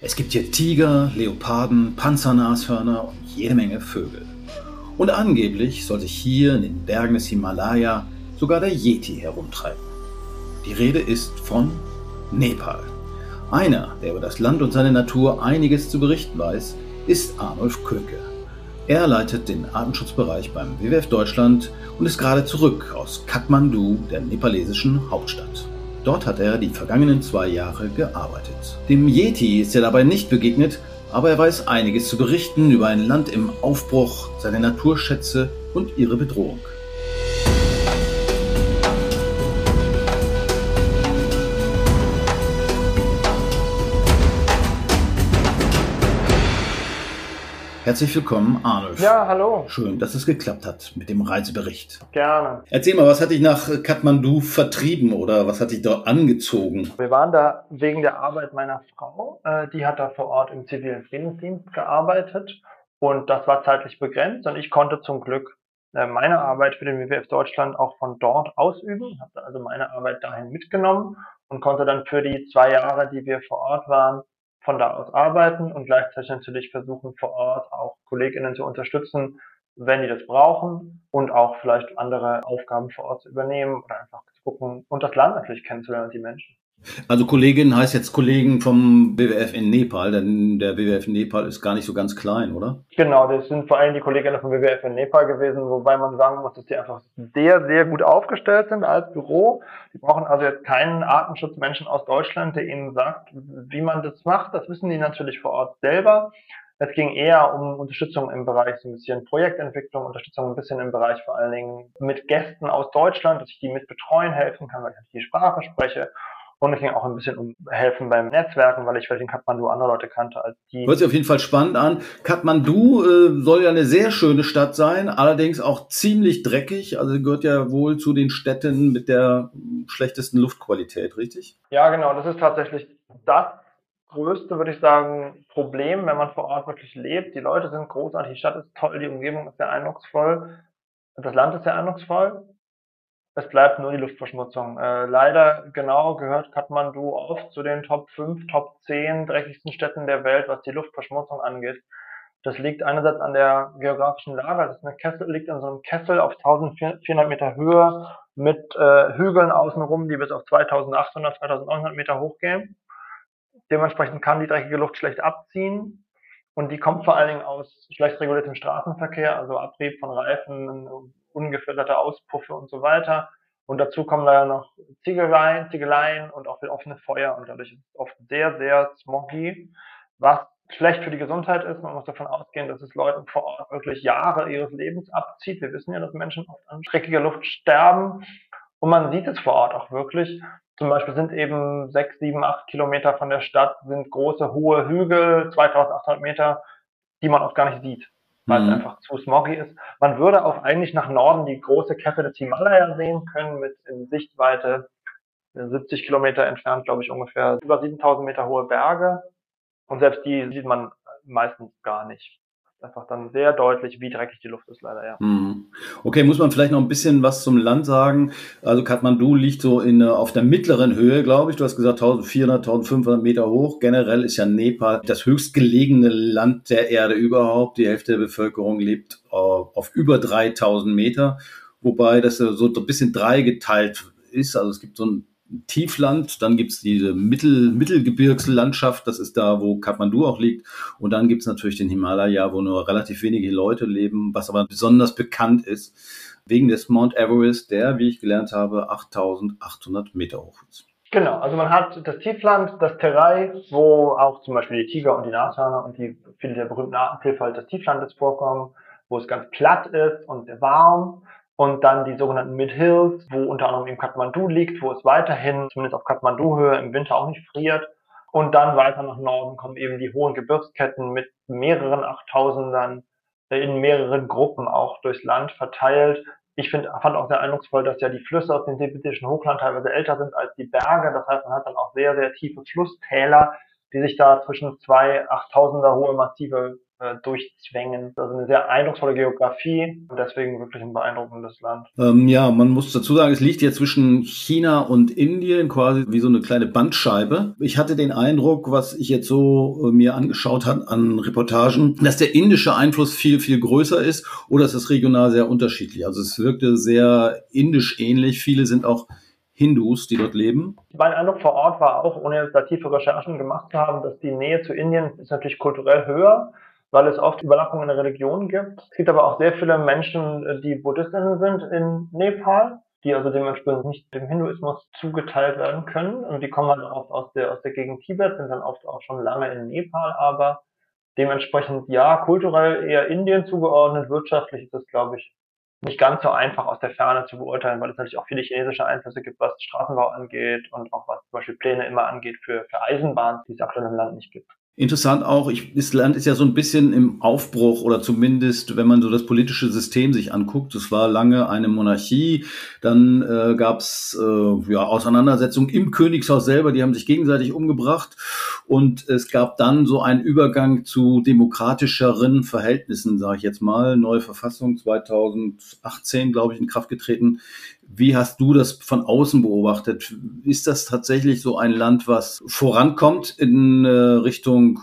Es gibt hier Tiger, Leoparden, Panzernashörner und jede Menge Vögel. Und angeblich soll sich hier in den Bergen des Himalaya sogar der Yeti herumtreiben. Die Rede ist von Nepal. Einer, der über das Land und seine Natur einiges zu berichten weiß, ist Arnulf Köke. Er leitet den Artenschutzbereich beim WWF Deutschland und ist gerade zurück aus Kathmandu, der nepalesischen Hauptstadt. Dort hat er die vergangenen zwei Jahre gearbeitet. Dem Yeti ist er dabei nicht begegnet, aber er weiß einiges zu berichten über ein Land im Aufbruch, seine Naturschätze und ihre Bedrohung. Herzlich willkommen, Arnulf. Ja, hallo. Schön, dass es geklappt hat mit dem Reisebericht. Gerne. Erzähl mal, was hat dich nach Kathmandu vertrieben oder was hat dich dort angezogen? Wir waren da wegen der Arbeit meiner Frau. Äh, die hat da vor Ort im zivilen Friedensdienst gearbeitet und das war zeitlich begrenzt und ich konnte zum Glück äh, meine Arbeit für den WWF Deutschland auch von dort ausüben, habe also meine Arbeit dahin mitgenommen und konnte dann für die zwei Jahre, die wir vor Ort waren, von da aus arbeiten und gleichzeitig natürlich versuchen vor Ort auch KollegInnen zu unterstützen, wenn die das brauchen und auch vielleicht andere Aufgaben vor Ort zu übernehmen oder einfach zu gucken und das Land natürlich kennenzulernen und die Menschen. Also Kollegin heißt jetzt Kollegen vom WWF in Nepal, denn der WWF in Nepal ist gar nicht so ganz klein, oder? Genau, das sind vor allem die Kolleginnen vom WWF in Nepal gewesen, wobei man sagen muss, dass die einfach sehr, sehr gut aufgestellt sind als Büro. Die brauchen also jetzt keinen Artenschutzmenschen aus Deutschland, der ihnen sagt, wie man das macht. Das wissen die natürlich vor Ort selber. Es ging eher um Unterstützung im Bereich so ein bisschen Projektentwicklung, Unterstützung ein bisschen im Bereich vor allen Dingen mit Gästen aus Deutschland, dass ich die mit betreuen helfen kann, weil ich die Sprache spreche und es ging auch ein bisschen um Helfen beim Netzwerken, weil ich vielleicht in Kathmandu andere Leute kannte als die. Hört sich auf jeden Fall spannend an. Kathmandu äh, soll ja eine sehr schöne Stadt sein, allerdings auch ziemlich dreckig. Also gehört ja wohl zu den Städten mit der schlechtesten Luftqualität, richtig? Ja, genau. Das ist tatsächlich das größte, würde ich sagen, Problem, wenn man vor Ort wirklich lebt. Die Leute sind großartig, die Stadt ist toll, die Umgebung ist sehr eindrucksvoll, das Land ist sehr eindrucksvoll es bleibt nur die Luftverschmutzung. Äh, leider genau gehört Kathmandu oft zu den Top 5, Top 10 dreckigsten Städten der Welt, was die Luftverschmutzung angeht. Das liegt einerseits an der geografischen Lage. Das ist eine Kessel, liegt in so einem Kessel auf 1400 Meter Höhe mit äh, Hügeln außenrum, die bis auf 2800, 2900 Meter hochgehen. Dementsprechend kann die dreckige Luft schlecht abziehen. Und die kommt vor allen Dingen aus schlecht reguliertem Straßenverkehr, also Abrieb von Reifen, ungefilterte Auspuffe und so weiter. Und dazu kommen da ja noch Ziegeleien, Ziegeleien und auch offene Feuer und dadurch ist es oft sehr, sehr smoggy, was schlecht für die Gesundheit ist. Man muss davon ausgehen, dass es Leuten vor Ort wirklich Jahre ihres Lebens abzieht. Wir wissen ja, dass Menschen oft an dreckiger Luft sterben und man sieht es vor Ort auch wirklich. Zum Beispiel sind eben sechs, sieben, acht Kilometer von der Stadt sind große, hohe Hügel, 2800 Meter, die man oft gar nicht sieht weil mhm. es einfach zu smoggy ist. Man würde auch eigentlich nach Norden die große Kette des Himalaya sehen können mit in Sichtweite 70 Kilometer entfernt, glaube ich, ungefähr über 7000 Meter hohe Berge. Und selbst die sieht man meistens gar nicht einfach dann sehr deutlich, wie dreckig die Luft ist, leider, ja. Mhm. Okay, muss man vielleicht noch ein bisschen was zum Land sagen. Also Kathmandu liegt so in, auf der mittleren Höhe, glaube ich. Du hast gesagt 1400, 1500 Meter hoch. Generell ist ja Nepal das höchstgelegene Land der Erde überhaupt. Die Hälfte der Bevölkerung lebt auf, auf über 3000 Meter, wobei das so ein bisschen dreigeteilt ist. Also es gibt so ein Tiefland, dann gibt's diese Mittel, Mittelgebirgslandschaft, das ist da, wo Kathmandu auch liegt. Und dann gibt's natürlich den Himalaya, wo nur relativ wenige Leute leben, was aber besonders bekannt ist, wegen des Mount Everest, der, wie ich gelernt habe, 8800 Meter hoch ist. Genau, also man hat das Tiefland, das Terai, wo auch zum Beispiel die Tiger und die Nashörner und die viele der berühmten Artenvielfalt des Tieflandes vorkommen, wo es ganz platt ist und warm und dann die sogenannten Mid-Hills, wo unter anderem eben Kathmandu liegt, wo es weiterhin, zumindest auf Kathmandu-Höhe, im Winter auch nicht friert. Und dann weiter nach Norden kommen eben die hohen Gebirgsketten mit mehreren Achttausendern äh, in mehreren Gruppen auch durchs Land verteilt. Ich find, fand auch sehr eindrucksvoll, dass ja die Flüsse aus dem tibetischen Hochland teilweise älter sind als die Berge. Das heißt, man hat dann auch sehr, sehr tiefe Flusstäler, die sich da zwischen zwei Achttausender hohe Massive durchzwängen. Also eine sehr eindrucksvolle Geografie und deswegen wirklich ein beeindruckendes Land. Ähm, ja, man muss dazu sagen, es liegt ja zwischen China und Indien quasi wie so eine kleine Bandscheibe. Ich hatte den Eindruck, was ich jetzt so äh, mir angeschaut habe an Reportagen, dass der indische Einfluss viel, viel größer ist oder ist es regional sehr unterschiedlich. Also es wirkte sehr indisch ähnlich. Viele sind auch Hindus, die dort leben? Mein Eindruck vor Ort war auch, ohne jetzt da tiefe Recherchen gemacht zu haben, dass die Nähe zu Indien ist natürlich kulturell höher, weil es oft Überlappungen in der Religion gibt. Es gibt aber auch sehr viele Menschen, die Buddhistinnen sind in Nepal, die also dementsprechend nicht dem Hinduismus zugeteilt werden können. Und die kommen halt oft aus der, aus der Gegend Tibet, sind dann oft auch schon lange in Nepal, aber dementsprechend ja, kulturell eher Indien zugeordnet, wirtschaftlich ist es, glaube ich, nicht ganz so einfach aus der Ferne zu beurteilen, weil es natürlich auch viele chinesische Einflüsse gibt, was Straßenbau angeht und auch was zum Beispiel Pläne immer angeht für, für Eisenbahn, die es aktuell im Land nicht gibt. Interessant auch, ich, das Land ist ja so ein bisschen im Aufbruch oder zumindest, wenn man so das politische System sich anguckt. Es war lange eine Monarchie, dann äh, gab es äh, ja, Auseinandersetzungen im Königshaus selber, die haben sich gegenseitig umgebracht und es gab dann so einen Übergang zu demokratischeren Verhältnissen, sage ich jetzt mal. Neue Verfassung 2018, glaube ich, in Kraft getreten. Wie hast du das von außen beobachtet? Ist das tatsächlich so ein Land, was vorankommt in äh, Richtung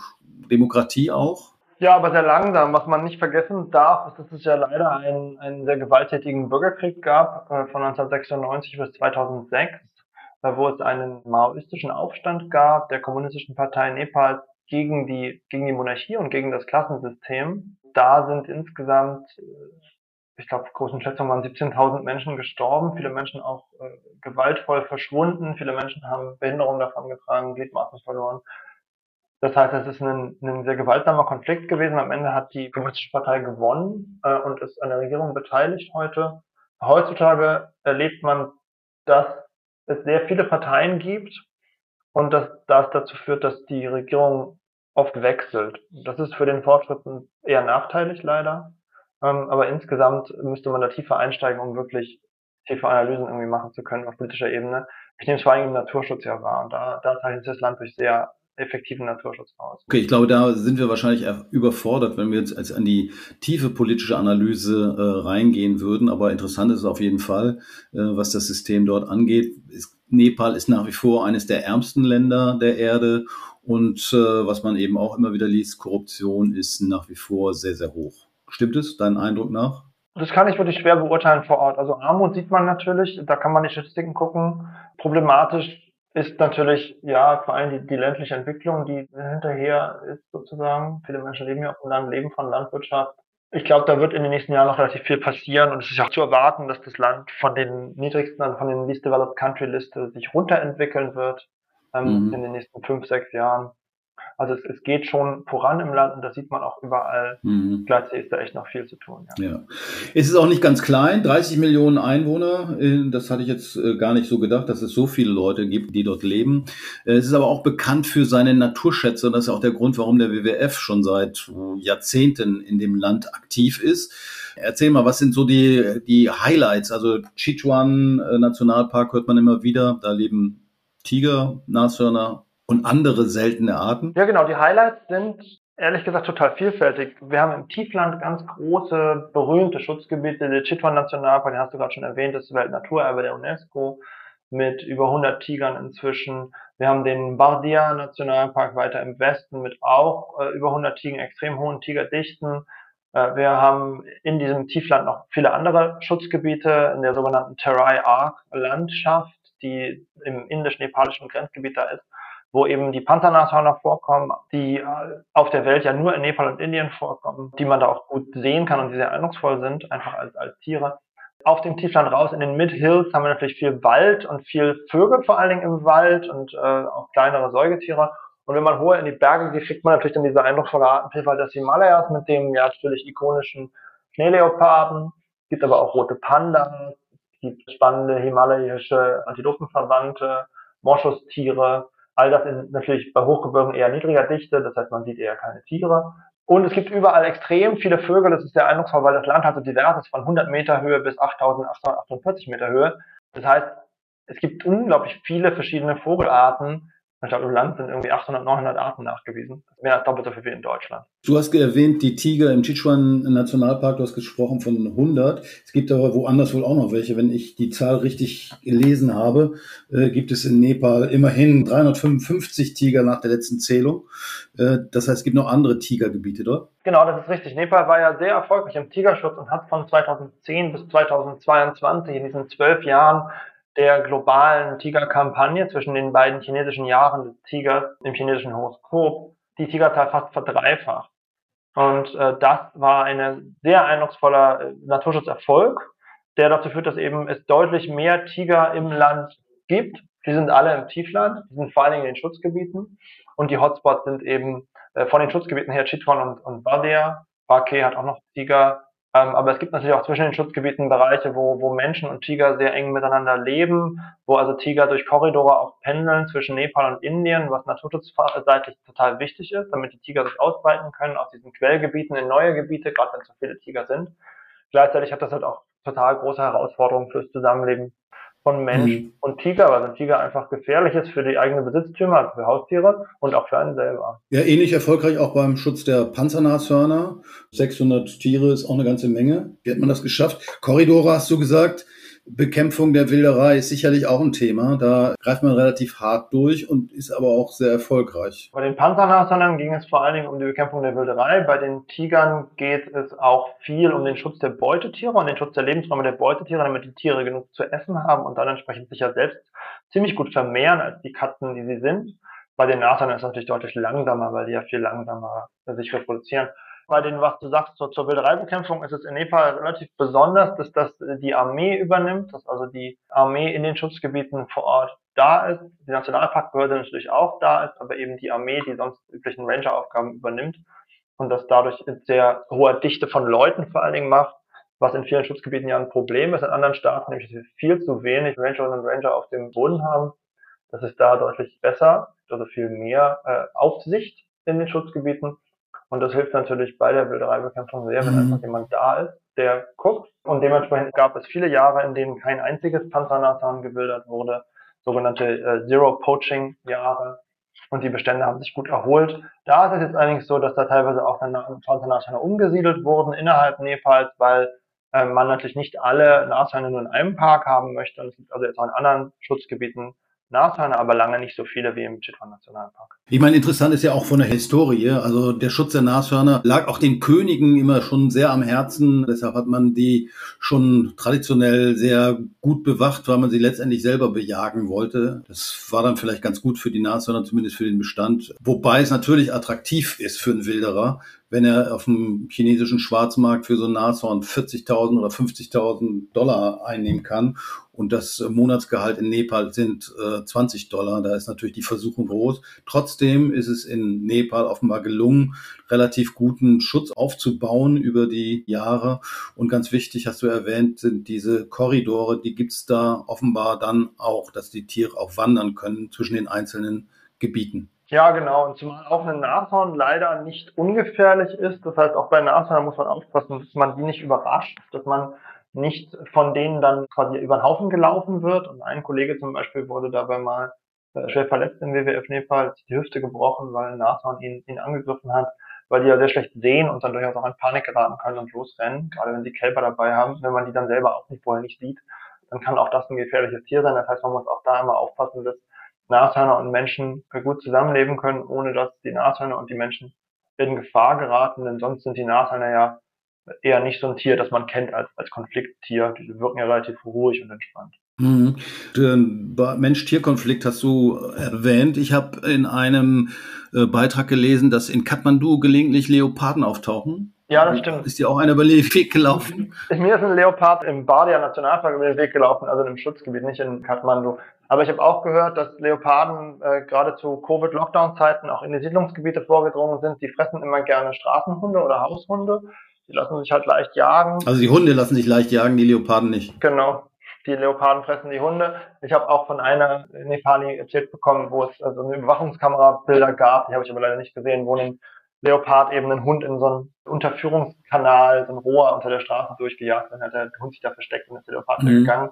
Demokratie auch? Ja, aber sehr langsam. Was man nicht vergessen darf, ist, dass es ja leider einen, einen sehr gewalttätigen Bürgerkrieg gab äh, von 1996 bis 2006, äh, wo es einen maoistischen Aufstand gab der kommunistischen Partei Nepal gegen die, gegen die Monarchie und gegen das Klassensystem. Da sind insgesamt ich glaube, großen Schätzungen waren 17.000 Menschen gestorben, viele Menschen auch äh, gewaltvoll verschwunden, viele Menschen haben Behinderungen davon getragen, Gliedmaßen verloren. Das heißt, es ist ein, ein sehr gewaltsamer Konflikt gewesen. Am Ende hat die Kommunistische Partei gewonnen äh, und ist an der Regierung beteiligt heute. Heutzutage erlebt man, dass es sehr viele Parteien gibt und dass das dazu führt, dass die Regierung oft wechselt. Das ist für den Fortschritt eher nachteilig leider. Ähm, aber insgesamt müsste man da tiefer einsteigen, um wirklich tiefe Analysen irgendwie machen zu können auf politischer Ebene. Ich nehme es vor allem im Naturschutz ja wahr. Und da, da zeichnet das Land durch sehr effektiven Naturschutz aus. Okay, ich glaube, da sind wir wahrscheinlich überfordert, wenn wir jetzt als an die tiefe politische Analyse äh, reingehen würden. Aber interessant ist es auf jeden Fall, äh, was das System dort angeht. Ist, Nepal ist nach wie vor eines der ärmsten Länder der Erde. Und äh, was man eben auch immer wieder liest, Korruption ist nach wie vor sehr, sehr hoch. Stimmt es, deinem Eindruck nach? Das kann ich wirklich schwer beurteilen vor Ort. Also Armut sieht man natürlich, da kann man die Statistiken gucken. Problematisch ist natürlich, ja, vor allem die, die ländliche Entwicklung, die hinterher ist sozusagen. Viele Menschen leben ja auf dem Land, leben von Landwirtschaft. Ich glaube, da wird in den nächsten Jahren noch relativ viel passieren und es ist auch zu erwarten, dass das Land von den niedrigsten, also von den Least Developed Country Liste sich runterentwickeln wird ähm, mhm. in den nächsten fünf, sechs Jahren. Also es, es geht schon voran im Land und das sieht man auch überall. Mhm. Gleichzeitig ist da echt noch viel zu tun. Ja. ja. Es ist auch nicht ganz klein, 30 Millionen Einwohner. Äh, das hatte ich jetzt äh, gar nicht so gedacht, dass es so viele Leute gibt, die dort leben. Äh, es ist aber auch bekannt für seine Naturschätze und das ist auch der Grund, warum der WWF schon seit Jahrzehnten in dem Land aktiv ist. Erzähl mal, was sind so die, die Highlights? Also Chichuan Nationalpark hört man immer wieder. Da leben Tiger, Nashörner, und andere seltene Arten? Ja, genau. Die Highlights sind ehrlich gesagt total vielfältig. Wir haben im Tiefland ganz große, berühmte Schutzgebiete. Der Chitwan Nationalpark, den hast du gerade schon erwähnt, das ist Weltnaturerbe der UNESCO mit über 100 Tigern inzwischen. Wir haben den Bardia Nationalpark weiter im Westen mit auch äh, über 100 Tigern, extrem hohen Tigerdichten. Äh, wir haben in diesem Tiefland noch viele andere Schutzgebiete in der sogenannten Terai Arc Landschaft, die im indisch-nepalischen Grenzgebiet da ist wo eben die Panzernashörner vorkommen, die äh, auf der Welt ja nur in Nepal und Indien vorkommen, die man da auch gut sehen kann und die sehr eindrucksvoll sind, einfach als, als Tiere. Auf dem Tiefland raus in den Mid-Hills haben wir natürlich viel Wald und viel Vögel vor allen Dingen im Wald und äh, auch kleinere Säugetiere. Und wenn man hohe in die Berge geht, kriegt man natürlich dann diese eindrucksvolle Artenvielfalt des Himalayas mit dem ja natürlich ikonischen Schneeleoparden. Es gibt aber auch rote Pandas, es gibt spannende himalayische Antilopenverwandte, Moschustiere, All das in natürlich bei Hochgebirgen eher niedriger Dichte, das heißt, man sieht eher keine Tiere. Und es gibt überall extrem viele Vögel, das ist sehr eindrucksvoll, weil das Land halt so divers ist, von 100 Meter Höhe bis 8848 Meter Höhe. Das heißt, es gibt unglaublich viele verschiedene Vogelarten, Ich glaube, im Land sind irgendwie 800, 900 Arten nachgewiesen. Mehr als doppelt so viel wie in Deutschland. Du hast erwähnt, die Tiger im Chichuan Nationalpark, du hast gesprochen von 100. Es gibt aber woanders wohl auch noch welche. Wenn ich die Zahl richtig gelesen habe, äh, gibt es in Nepal immerhin 355 Tiger nach der letzten Zählung. Äh, das heißt, es gibt noch andere Tigergebiete dort. Genau, das ist richtig. Nepal war ja sehr erfolgreich im Tigerschutz und hat von 2010 bis 2022 in diesen zwölf Jahren der globalen Tigerkampagne zwischen den beiden chinesischen Jahren des Tigers im chinesischen Horoskop die Tigerzahl fast verdreifacht. Und äh, das war ein sehr eindrucksvoller äh, Naturschutzerfolg, der dazu führt, dass eben es deutlich mehr Tiger im Land gibt. Die sind alle im Tiefland, die sind vor allen Dingen in den Schutzgebieten. Und die Hotspots sind eben äh, von den Schutzgebieten her Chitwan und, und Badia. Bake hat auch noch Tiger. Ähm, aber es gibt natürlich auch zwischen den Schutzgebieten Bereiche, wo, wo Menschen und Tiger sehr eng miteinander leben, wo also Tiger durch Korridore auch pendeln zwischen Nepal und Indien, was naturschutzseitig total wichtig ist, damit die Tiger sich ausbreiten können aus diesen Quellgebieten in neue Gebiete, gerade wenn so viele Tiger sind. Gleichzeitig hat das halt auch total große Herausforderungen fürs Zusammenleben von Mensch mhm. und Tiger, weil ein Tiger einfach gefährlich ist für die eigenen Besitztümer, also für Haustiere und auch für einen selber. Ja, ähnlich erfolgreich auch beim Schutz der Panzernashörner. 600 Tiere ist auch eine ganze Menge. Wie hat man das geschafft? Korridore hast du gesagt. Bekämpfung der Wilderei ist sicherlich auch ein Thema. Da greift man relativ hart durch und ist aber auch sehr erfolgreich. Bei den Panzernashörnern ging es vor allen Dingen um die Bekämpfung der Wilderei. Bei den Tigern geht es auch viel um den Schutz der Beutetiere und den Schutz der Lebensräume der Beutetiere, damit die Tiere genug zu essen haben und dann entsprechend sich ja selbst ziemlich gut vermehren als die Katzen, die sie sind. Bei den Nashörnern ist es natürlich deutlich langsamer, weil die ja viel langsamer sich reproduzieren. Bei den, was du sagst, zur, zur Wildereibekämpfung ist es in Nepal relativ besonders, dass das die Armee übernimmt, dass also die Armee in den Schutzgebieten vor Ort da ist, die Nationalparkbehörde natürlich auch da ist, aber eben die Armee, die sonst üblichen Ranger-Aufgaben übernimmt und das dadurch in sehr hoher Dichte von Leuten vor allen Dingen macht, was in vielen Schutzgebieten ja ein Problem ist. In anderen Staaten nämlich, viel zu wenig Rangerinnen und Ranger auf dem Boden haben. Das ist da deutlich besser, also viel mehr äh, Aufsicht in den Schutzgebieten. Und das hilft natürlich bei der Wildereibekämpfung sehr, wenn mhm. einfach jemand da ist, der guckt. Und dementsprechend gab es viele Jahre, in denen kein einziges Panzernashorn gewildert wurde, sogenannte äh, Zero-Poaching-Jahre. Und die Bestände haben sich gut erholt. Da ist es jetzt allerdings so, dass da teilweise auch dann Panzernashörner umgesiedelt wurden innerhalb Nepals, weil äh, man natürlich nicht alle Nashörner nur in einem Park haben möchte. Und es gibt also jetzt auch in anderen Schutzgebieten Nashörner, aber lange nicht so viele wie im Chitwan Nationalpark. Ich meine, interessant ist ja auch von der Historie. Also der Schutz der Nashörner lag auch den Königen immer schon sehr am Herzen. Deshalb hat man die schon traditionell sehr gut bewacht, weil man sie letztendlich selber bejagen wollte. Das war dann vielleicht ganz gut für die Nashörner, zumindest für den Bestand. Wobei es natürlich attraktiv ist für einen Wilderer, wenn er auf dem chinesischen Schwarzmarkt für so ein Nashorn 40.000 oder 50.000 Dollar einnehmen kann und das Monatsgehalt in Nepal sind äh, 20 Dollar, da ist natürlich die Versuchung groß. Trotzdem ist es in Nepal offenbar gelungen, relativ guten Schutz aufzubauen über die Jahre. Und ganz wichtig, hast du erwähnt, sind diese Korridore, die gibt's da offenbar dann auch, dass die Tiere auch wandern können zwischen den einzelnen Gebieten. Ja, genau. Und zumal auch ein Nashorn leider nicht ungefährlich ist. Das heißt, auch bei Nashorn muss man aufpassen, dass man die nicht überrascht, dass man nicht von denen dann quasi über den Haufen gelaufen wird. Und ein Kollege zum Beispiel wurde dabei mal äh, schwer verletzt im WWF Nepal, die Hüfte gebrochen, weil ein Nashorn ihn, ihn angegriffen hat, weil die ja sehr schlecht sehen und dann durchaus auch in Panik geraten können und losrennen, gerade wenn sie Kälber dabei haben. Wenn man die dann selber auch nicht vorher nicht sieht, dann kann auch das ein gefährliches Tier sein. Das heißt, man muss auch da immer aufpassen, dass Nashörner und Menschen gut zusammenleben können, ohne dass die Nashörner und die Menschen in Gefahr geraten, denn sonst sind die Nashörner ja eher nicht so ein Tier, das man kennt als, als Konflikttier. Die wirken ja relativ ruhig und entspannt. Mhm. Den Mensch-Tier-Konflikt hast du erwähnt. Ich habe in einem äh, Beitrag gelesen, dass in Kathmandu gelegentlich Leoparden auftauchen. Ja, das stimmt. Ist dir auch einer über den Weg gelaufen? Mir ist ein Leopard im Bardia Nationalpark über den Weg gelaufen, also in einem Schutzgebiet, nicht in Kathmandu. Aber ich habe auch gehört, dass Leoparden äh, gerade zu Covid-Lockdown-Zeiten auch in die Siedlungsgebiete vorgedrungen sind. Die fressen immer gerne Straßenhunde oder Haushunde. Die lassen sich halt leicht jagen. Also die Hunde lassen sich leicht jagen, die Leoparden nicht. Genau. Die Leoparden fressen die Hunde. Ich habe auch von einer Nepali erzählt bekommen, wo es also eine Überwachungskamera-Bilder gab, die habe ich aber leider nicht gesehen, wo ein Leopard eben einen Hund in so einen Unterführungskanal, so ein Rohr unter der Straße durchgejagt. Dann hat der Hund sich da versteckt und ist der Leopard mhm. gegangen.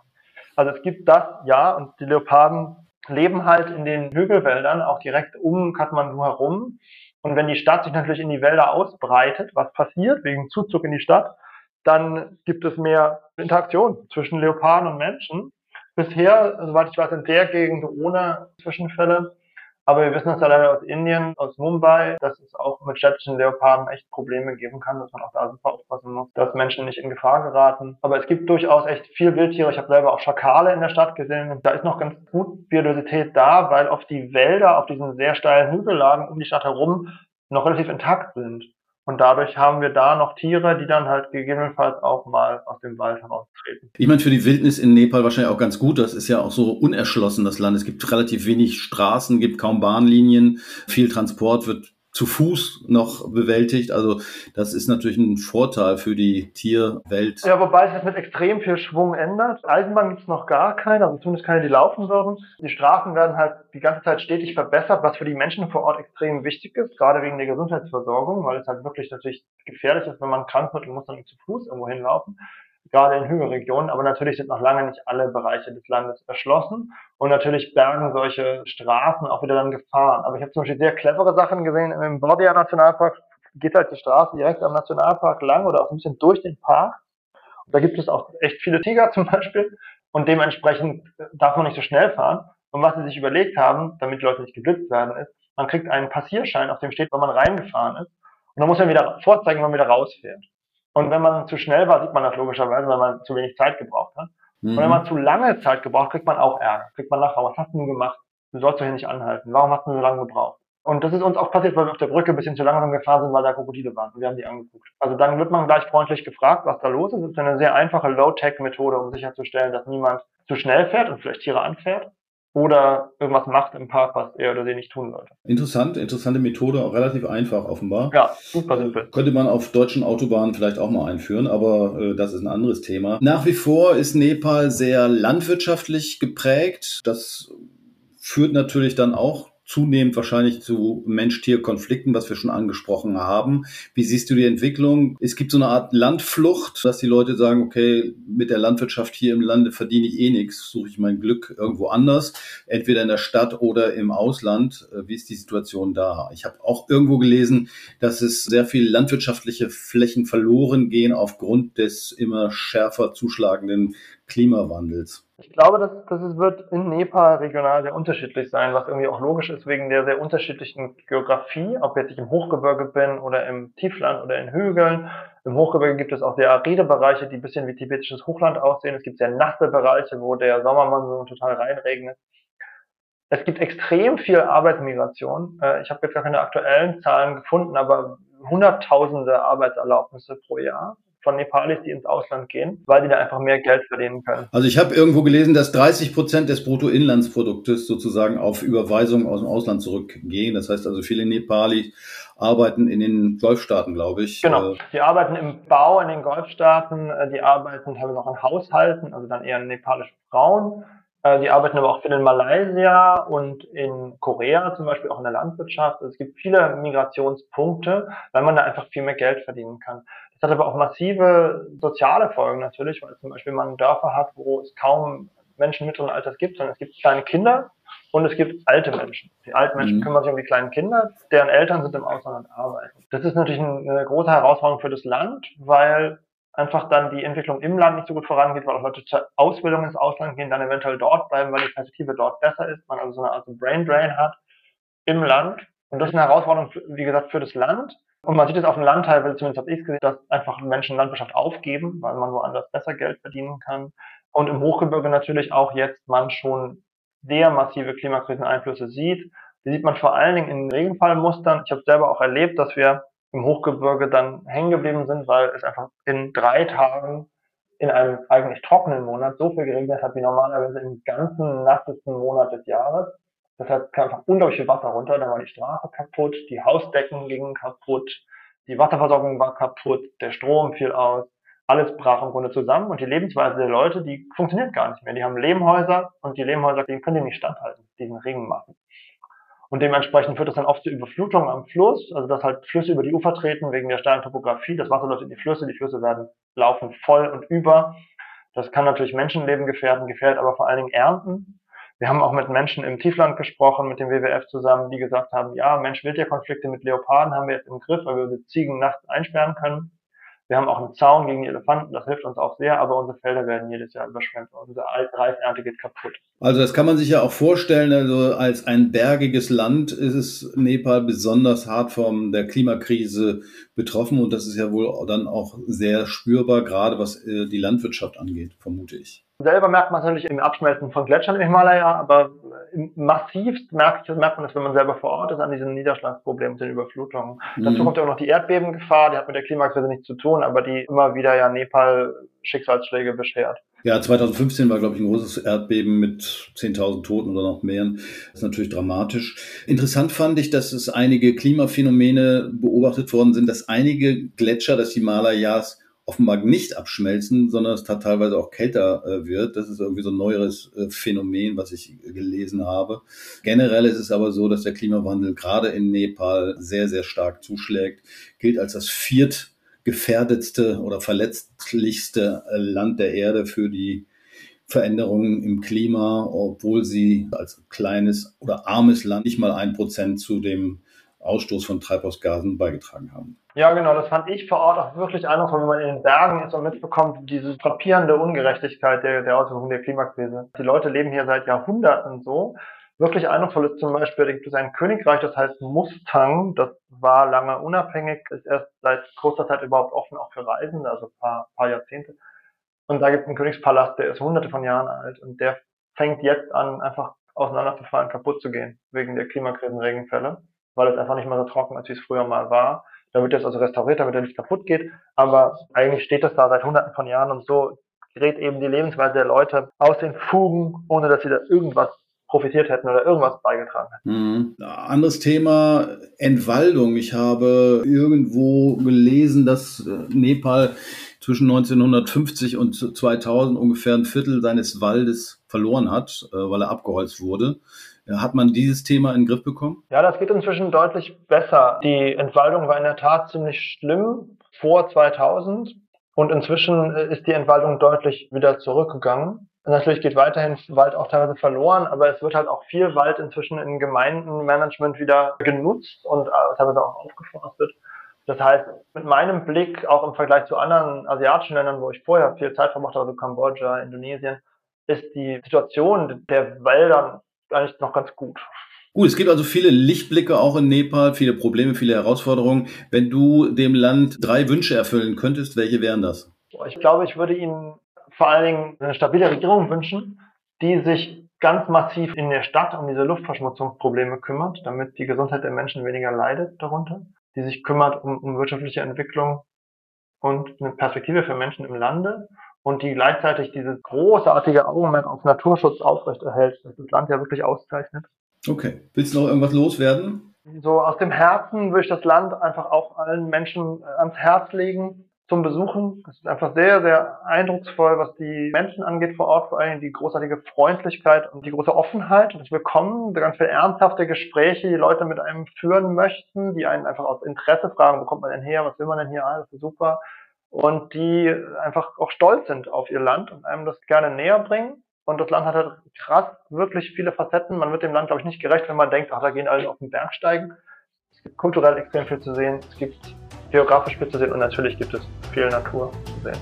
Also es gibt das, ja, und die Leoparden leben halt in den Hügelwäldern, auch direkt um Kathmandu herum. Und wenn die Stadt sich natürlich in die Wälder ausbreitet, was passiert wegen Zuzug in die Stadt, dann gibt es mehr Interaktion zwischen Leoparden und Menschen. Bisher, soweit ich weiß, in der Gegend ohne Zwischenfälle. Aber wir wissen das ja leider aus Indien, aus Mumbai, dass es auch mit städtischen Leoparden echt Probleme geben kann, dass man auch da super aufpassen muss, dass Menschen nicht in Gefahr geraten. Aber es gibt durchaus echt viel Wildtiere. Ich habe selber auch Schakale in der Stadt gesehen. Da ist noch ganz gut Biodiversität da, weil oft die Wälder auf diesen sehr steilen Hügellagen um die Stadt herum noch relativ intakt sind. Und dadurch haben wir da noch Tiere, die dann halt gegebenenfalls auch mal aus dem Wald heraustreten. Ich meine, für die Wildnis in Nepal wahrscheinlich auch ganz gut. Das ist ja auch so unerschlossen, das Land. Es gibt relativ wenig Straßen, gibt kaum Bahnlinien. Viel Transport wird zu Fuß noch bewältigt. Also das ist natürlich ein Vorteil für die Tierwelt. Ja, wobei sich das mit extrem viel Schwung ändert. Eisenbahn gibt es noch gar keine, also zumindest keine, die laufen würden. Die Straßen werden halt die ganze Zeit stetig verbessert, was für die Menschen vor Ort extrem wichtig ist, gerade wegen der Gesundheitsversorgung, weil es halt wirklich natürlich gefährlich ist, wenn man krank wird und muss dann zu Fuß irgendwo hinlaufen gerade in Hügelregionen. Aber natürlich sind noch lange nicht alle Bereiche des Landes erschlossen. Und natürlich bergen solche Straßen auch wieder dann Gefahren. Aber ich habe zum Beispiel sehr clevere Sachen gesehen. Im Bordia Nationalpark geht halt die Straße direkt am Nationalpark lang oder auch ein bisschen durch den Park. Und da gibt es auch echt viele Tiger zum Beispiel. Und dementsprechend darf man nicht so schnell fahren. Und was sie sich überlegt haben, damit Leute nicht geblitzt werden, ist, man kriegt einen Passierschein, auf dem steht, wann man reingefahren ist. Und dann muss man wieder vorzeigen, wann man wieder rausfährt. Und wenn man zu schnell war, sieht man das logischerweise, weil man zu wenig Zeit gebraucht hat. Mhm. Und wenn man zu lange Zeit gebraucht, kriegt man auch Ärger. Kriegt man nachher, was hast du gemacht? Du sollst doch hier nicht anhalten. Warum hast du so lange gebraucht? Und das ist uns auch passiert, weil wir auf der Brücke ein bisschen zu langsam gefahren sind, weil da Krokodile waren. Und wir haben die angeguckt. Also dann wird man gleich freundlich gefragt, was da los ist. Das ist eine sehr einfache Low-Tech-Methode, um sicherzustellen, dass niemand zu schnell fährt und vielleicht Tiere anfährt oder irgendwas macht im Park, was er oder sie nicht tun sollte. Interessant, interessante Methode, auch relativ einfach offenbar. Ja, super simpel. Könnte man auf deutschen Autobahnen vielleicht auch mal einführen, aber äh, das ist ein anderes Thema. Nach wie vor ist Nepal sehr landwirtschaftlich geprägt. Das führt natürlich dann auch zunehmend wahrscheinlich zu Mensch-Tier-Konflikten, was wir schon angesprochen haben. Wie siehst du die Entwicklung? Es gibt so eine Art Landflucht, dass die Leute sagen, okay, mit der Landwirtschaft hier im Lande verdiene ich eh nichts, suche ich mein Glück irgendwo anders, entweder in der Stadt oder im Ausland. Äh, wie ist die Situation da? Ich habe auch irgendwo gelesen, dass es sehr viel landwirtschaftliche Flächen verloren gehen aufgrund des immer schärfer zuschlagenden Klimawandels. Ich glaube, dass, dass es wird in Nepal regional sehr unterschiedlich sein, was irgendwie auch logisch ist wegen der sehr unterschiedlichen Geografie, ob jetzt ich im Hochgebirge bin oder im Tiefland oder in Hügeln. Im Hochgebirge gibt es auch sehr aride Bereiche, die ein bisschen wie tibetisches Hochland aussehen. Es gibt sehr nasse Bereiche, wo der Sommermonsun total reinregnet. Es gibt extrem viel Arbeitsmigration. Äh, ich habe jetzt gar keine aktuellen Zahlen gefunden, aber hunderttausende Arbeitserlaubnisse pro Jahr von Nepalis, die ins Ausland gehen, weil die da einfach mehr Geld verdienen können. Also ich habe irgendwo gelesen, dass 30 Prozent des Bruttoinlandsproduktes sozusagen auf Überweisungen aus dem Ausland zurückgehen. Das heißt also, viele Nepalis arbeiten in den Golfstaaten, glaube ich. Genau. Äh, die arbeiten im Bau in den Golfstaaten, äh, die arbeiten teilweise auch in Haushalten, also dann eher nepalische Frauen. Äh, die arbeiten aber auch viel in Malaysia und in Korea zum Beispiel auch in der Landwirtschaft. Also es gibt viele Migrationspunkte, weil man da einfach viel mehr Geld verdienen kann. Das hat aber auch massive soziale Folgen natürlich, weil zum Beispiel man Dörfer hat, wo es kaum Menschen mittleren Alters gibt, sondern es gibt kleine Kinder und es gibt alte Menschen. Die alten Menschen mhm. kümmern sich um die kleinen Kinder, deren Eltern sind im Ausland und arbeiten. Das ist natürlich eine große Herausforderung für das Land, weil einfach dann die Entwicklung im Land nicht so gut vorangeht, weil auch Leute zur Ausbildung ins Ausland gehen, dann eventuell dort bleiben, weil die Perspektive dort besser ist, man also so eine Art Brain Drain hat im Land. Und das ist eine Herausforderung, wie gesagt, für das Land. Und man sieht es auf dem Landteil, weil zumindest habe ich es gesehen, dass einfach Menschen Landwirtschaft aufgeben, weil man woanders besser Geld verdienen kann. Und im Hochgebirge natürlich auch jetzt man schon sehr massive Klimakriseneinflüsse sieht. Die sieht man vor allen Dingen in Regenfallmustern. Ich habe selber auch erlebt, dass wir im Hochgebirge dann hängen geblieben sind, weil es einfach in drei Tagen in einem eigentlich trockenen Monat so viel geregnet hat wie normalerweise im ganzen nassesten Monat des Jahres. Deshalb kam einfach unglaublich viel Wasser runter, dann war die Straße kaputt, die Hausdecken gingen kaputt, die Wasserversorgung war kaputt, der Strom fiel aus, alles brach im Grunde zusammen und die Lebensweise der Leute, die funktioniert gar nicht mehr. Die haben Lehmhäuser und die Lehmhäuser, die können die nicht standhalten, diesen Regenmassen. Und dementsprechend führt das dann oft zu Überflutungen am Fluss, also dass halt Flüsse über die Ufer treten wegen der steilen Topografie. Das Wasser läuft in die Flüsse, die Flüsse werden laufen voll und über. Das kann natürlich Menschenleben gefährden, gefährdet aber vor allen Dingen Ernten. Wir haben auch mit Menschen im Tiefland gesprochen, mit dem WWF zusammen, die gesagt haben, ja, Mensch-Wild-Konflikte mit Leoparden haben wir jetzt im Griff, weil wir die Ziegen nachts einsperren können. Wir haben auch einen Zaun gegen die Elefanten, das hilft uns auch sehr, aber unsere Felder werden jedes Jahr überschwemmt. Unsere Reisernte geht kaputt. Also das kann man sich ja auch vorstellen, also als ein bergiges Land ist es Nepal besonders hart von der Klimakrise betroffen und das ist ja wohl dann auch sehr spürbar, gerade was äh, die Landwirtschaft angeht, vermute ich. Selber merkt man es natürlich im Abschmelzen von Gletschern im Himalaya, aber massivst merkt, merkt man das, wenn man selber vor Ort ist, an diesen Niederschlagsproblemen, den Überflutungen. Mhm. Dazu kommt ja auch noch die Erdbebengefahr, die hat mit der Klimakrise nichts zu tun, aber die immer wieder ja Nepal Schicksalsschläge beschert. Ja, 2015 war, glaube ich, ein großes Erdbeben mit 10.000 Toten oder noch mehr. Das ist natürlich dramatisch. Interessant fand ich, dass es einige Klimaphänomene beobachtet worden sind, dass einige Gletscher des Himalayas offenbar nicht abschmelzen, sondern es teilweise auch kälter äh, wird. Das ist irgendwie so ein neueres äh, Phänomen, was ich gelesen habe. Generell ist es aber so, dass der Klimawandel gerade in Nepal sehr, sehr stark zuschlägt, gilt als das viertgefährdetste oder verletzlichste äh, Land der Erde für die Veränderungen im Klima, obwohl sie als kleines oder armes Land nicht mal ein Prozent zu dem Ausstoß von Treibhausgasen beigetragen haben. Ja, genau, das fand ich vor Ort auch wirklich eindrucksvoll, wenn man in den Bergen ist und mitbekommt, diese frappierende Ungerechtigkeit der, der Auswirkungen der Klimakrise. Die Leute leben hier seit Jahrhunderten so. Wirklich eindrucksvoll ist zum Beispiel, da gibt es ein Königreich, das heißt Mustang, das war lange unabhängig, ist erst seit kurzer Zeit überhaupt offen, auch für Reisende, also ein paar, paar Jahrzehnte. Und da gibt es einen Königspalast, der ist hunderte von Jahren alt und der fängt jetzt an, einfach auseinanderzufallen, kaputt zu gehen, wegen der Klimakrisenregenfälle, weil es einfach nicht mehr so trocken ist, wie es früher mal war. Da wird jetzt also restauriert, damit er nicht kaputt geht. Aber eigentlich steht das da seit hunderten von Jahren und so gerät eben die Lebensweise der Leute aus den Fugen, ohne dass sie da irgendwas profitiert hätten oder irgendwas beigetragen hätten. Mhm. Anderes Thema, Entwaldung. Ich habe irgendwo gelesen, dass äh, Nepal zwischen 1950 und 2000 ungefähr ein Viertel seines Waldes verloren hat, äh, weil er abgeholzt wurde. Hat man dieses Thema in den Griff bekommen? Ja, das geht inzwischen deutlich besser. Die Entwaldung war in der Tat ziemlich schlimm vor 2000 und inzwischen äh, ist die Entwaldung deutlich wieder zurückgegangen. Natürlich geht weiterhin Wald auch teilweise verloren, aber es wird halt auch viel Wald inzwischen in Gemeindenmanagement wieder genutzt und äh, teilweise auch aufgeforstet. Das heißt, mit meinem Blick auch im Vergleich zu anderen asiatischen Ländern, wo ich vorher viel Zeit verbracht habe, also Kambodscha, Indonesien, ist die Situation der Wälder eigentlich noch ganz gut. Gut, es gibt also viele Lichtblicke auch in Nepal, viele Probleme, viele Herausforderungen. Wenn du dem Land drei Wünsche erfüllen könntest, welche wären das? Ich glaube, ich würde ihnen vor allen Dingen eine stabile Regierung wünschen, die sich ganz massiv in der Stadt um diese Luftverschmutzungsprobleme kümmert, damit die Gesundheit der Menschen weniger leidet darunter, die sich kümmert um, um wirtschaftliche Entwicklung und eine Perspektive für Menschen im Lande und die gleichzeitig dieses großartige Augenmerk auf Naturschutz aufrechterhält, das das Land ja wirklich auszeichnet. Okay. Willst du noch irgendwas loswerden? So aus dem Herzen würde ich das Land einfach auch allen Menschen äh, ans Herz legen zum Besuchen. Es ist einfach sehr, sehr eindrucksvoll, was die Menschen angeht vor Ort, vor allem die großartige Freundlichkeit und die große Offenheit und das Willkommen, ganz viele ernsthafte Gespräche, die Leute mit einem führen möchten, die einen einfach aus Interesse fragen, wo kommt man denn her, was will man denn hier, ah, ist super und die einfach auch stolz sind auf ihr Land und einem das gerne näher bringen. Und das Land hat halt krass wirklich viele Facetten. Man wird dem Land, glaube ich, nicht gerecht, wenn man denkt, ach, da gehen alle auf den Berg steigen. Es gibt kulturell extrem viel zu sehen, es gibt geografisch viel zu sehen und natürlich gibt es viel Natur zu sehen.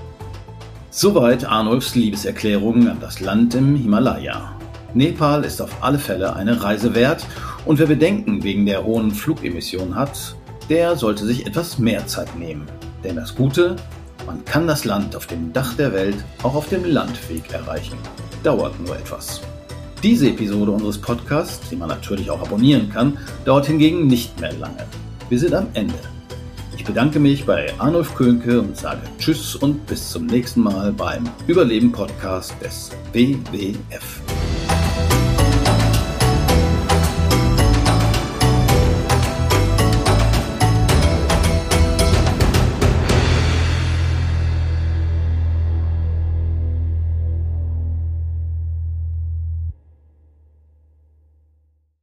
Soweit Arnulfs Liebeserklärung an das Land im Himalaya. Nepal ist auf alle Fälle eine Reise wert und wer Bedenken wegen der hohen Flugemissionen hat, der sollte sich etwas mehr Zeit nehmen. Denn das Gute man kann das Land auf dem Dach der Welt auch auf dem Landweg erreichen. Dauert nur etwas. Diese Episode unseres Podcasts, die man natürlich auch abonnieren kann, dauert hingegen nicht mehr lange. Wir sind am Ende. Ich bedanke mich bei Arnulf Könke und sage Tschüss und bis zum nächsten Mal beim Überleben Podcast des WWF.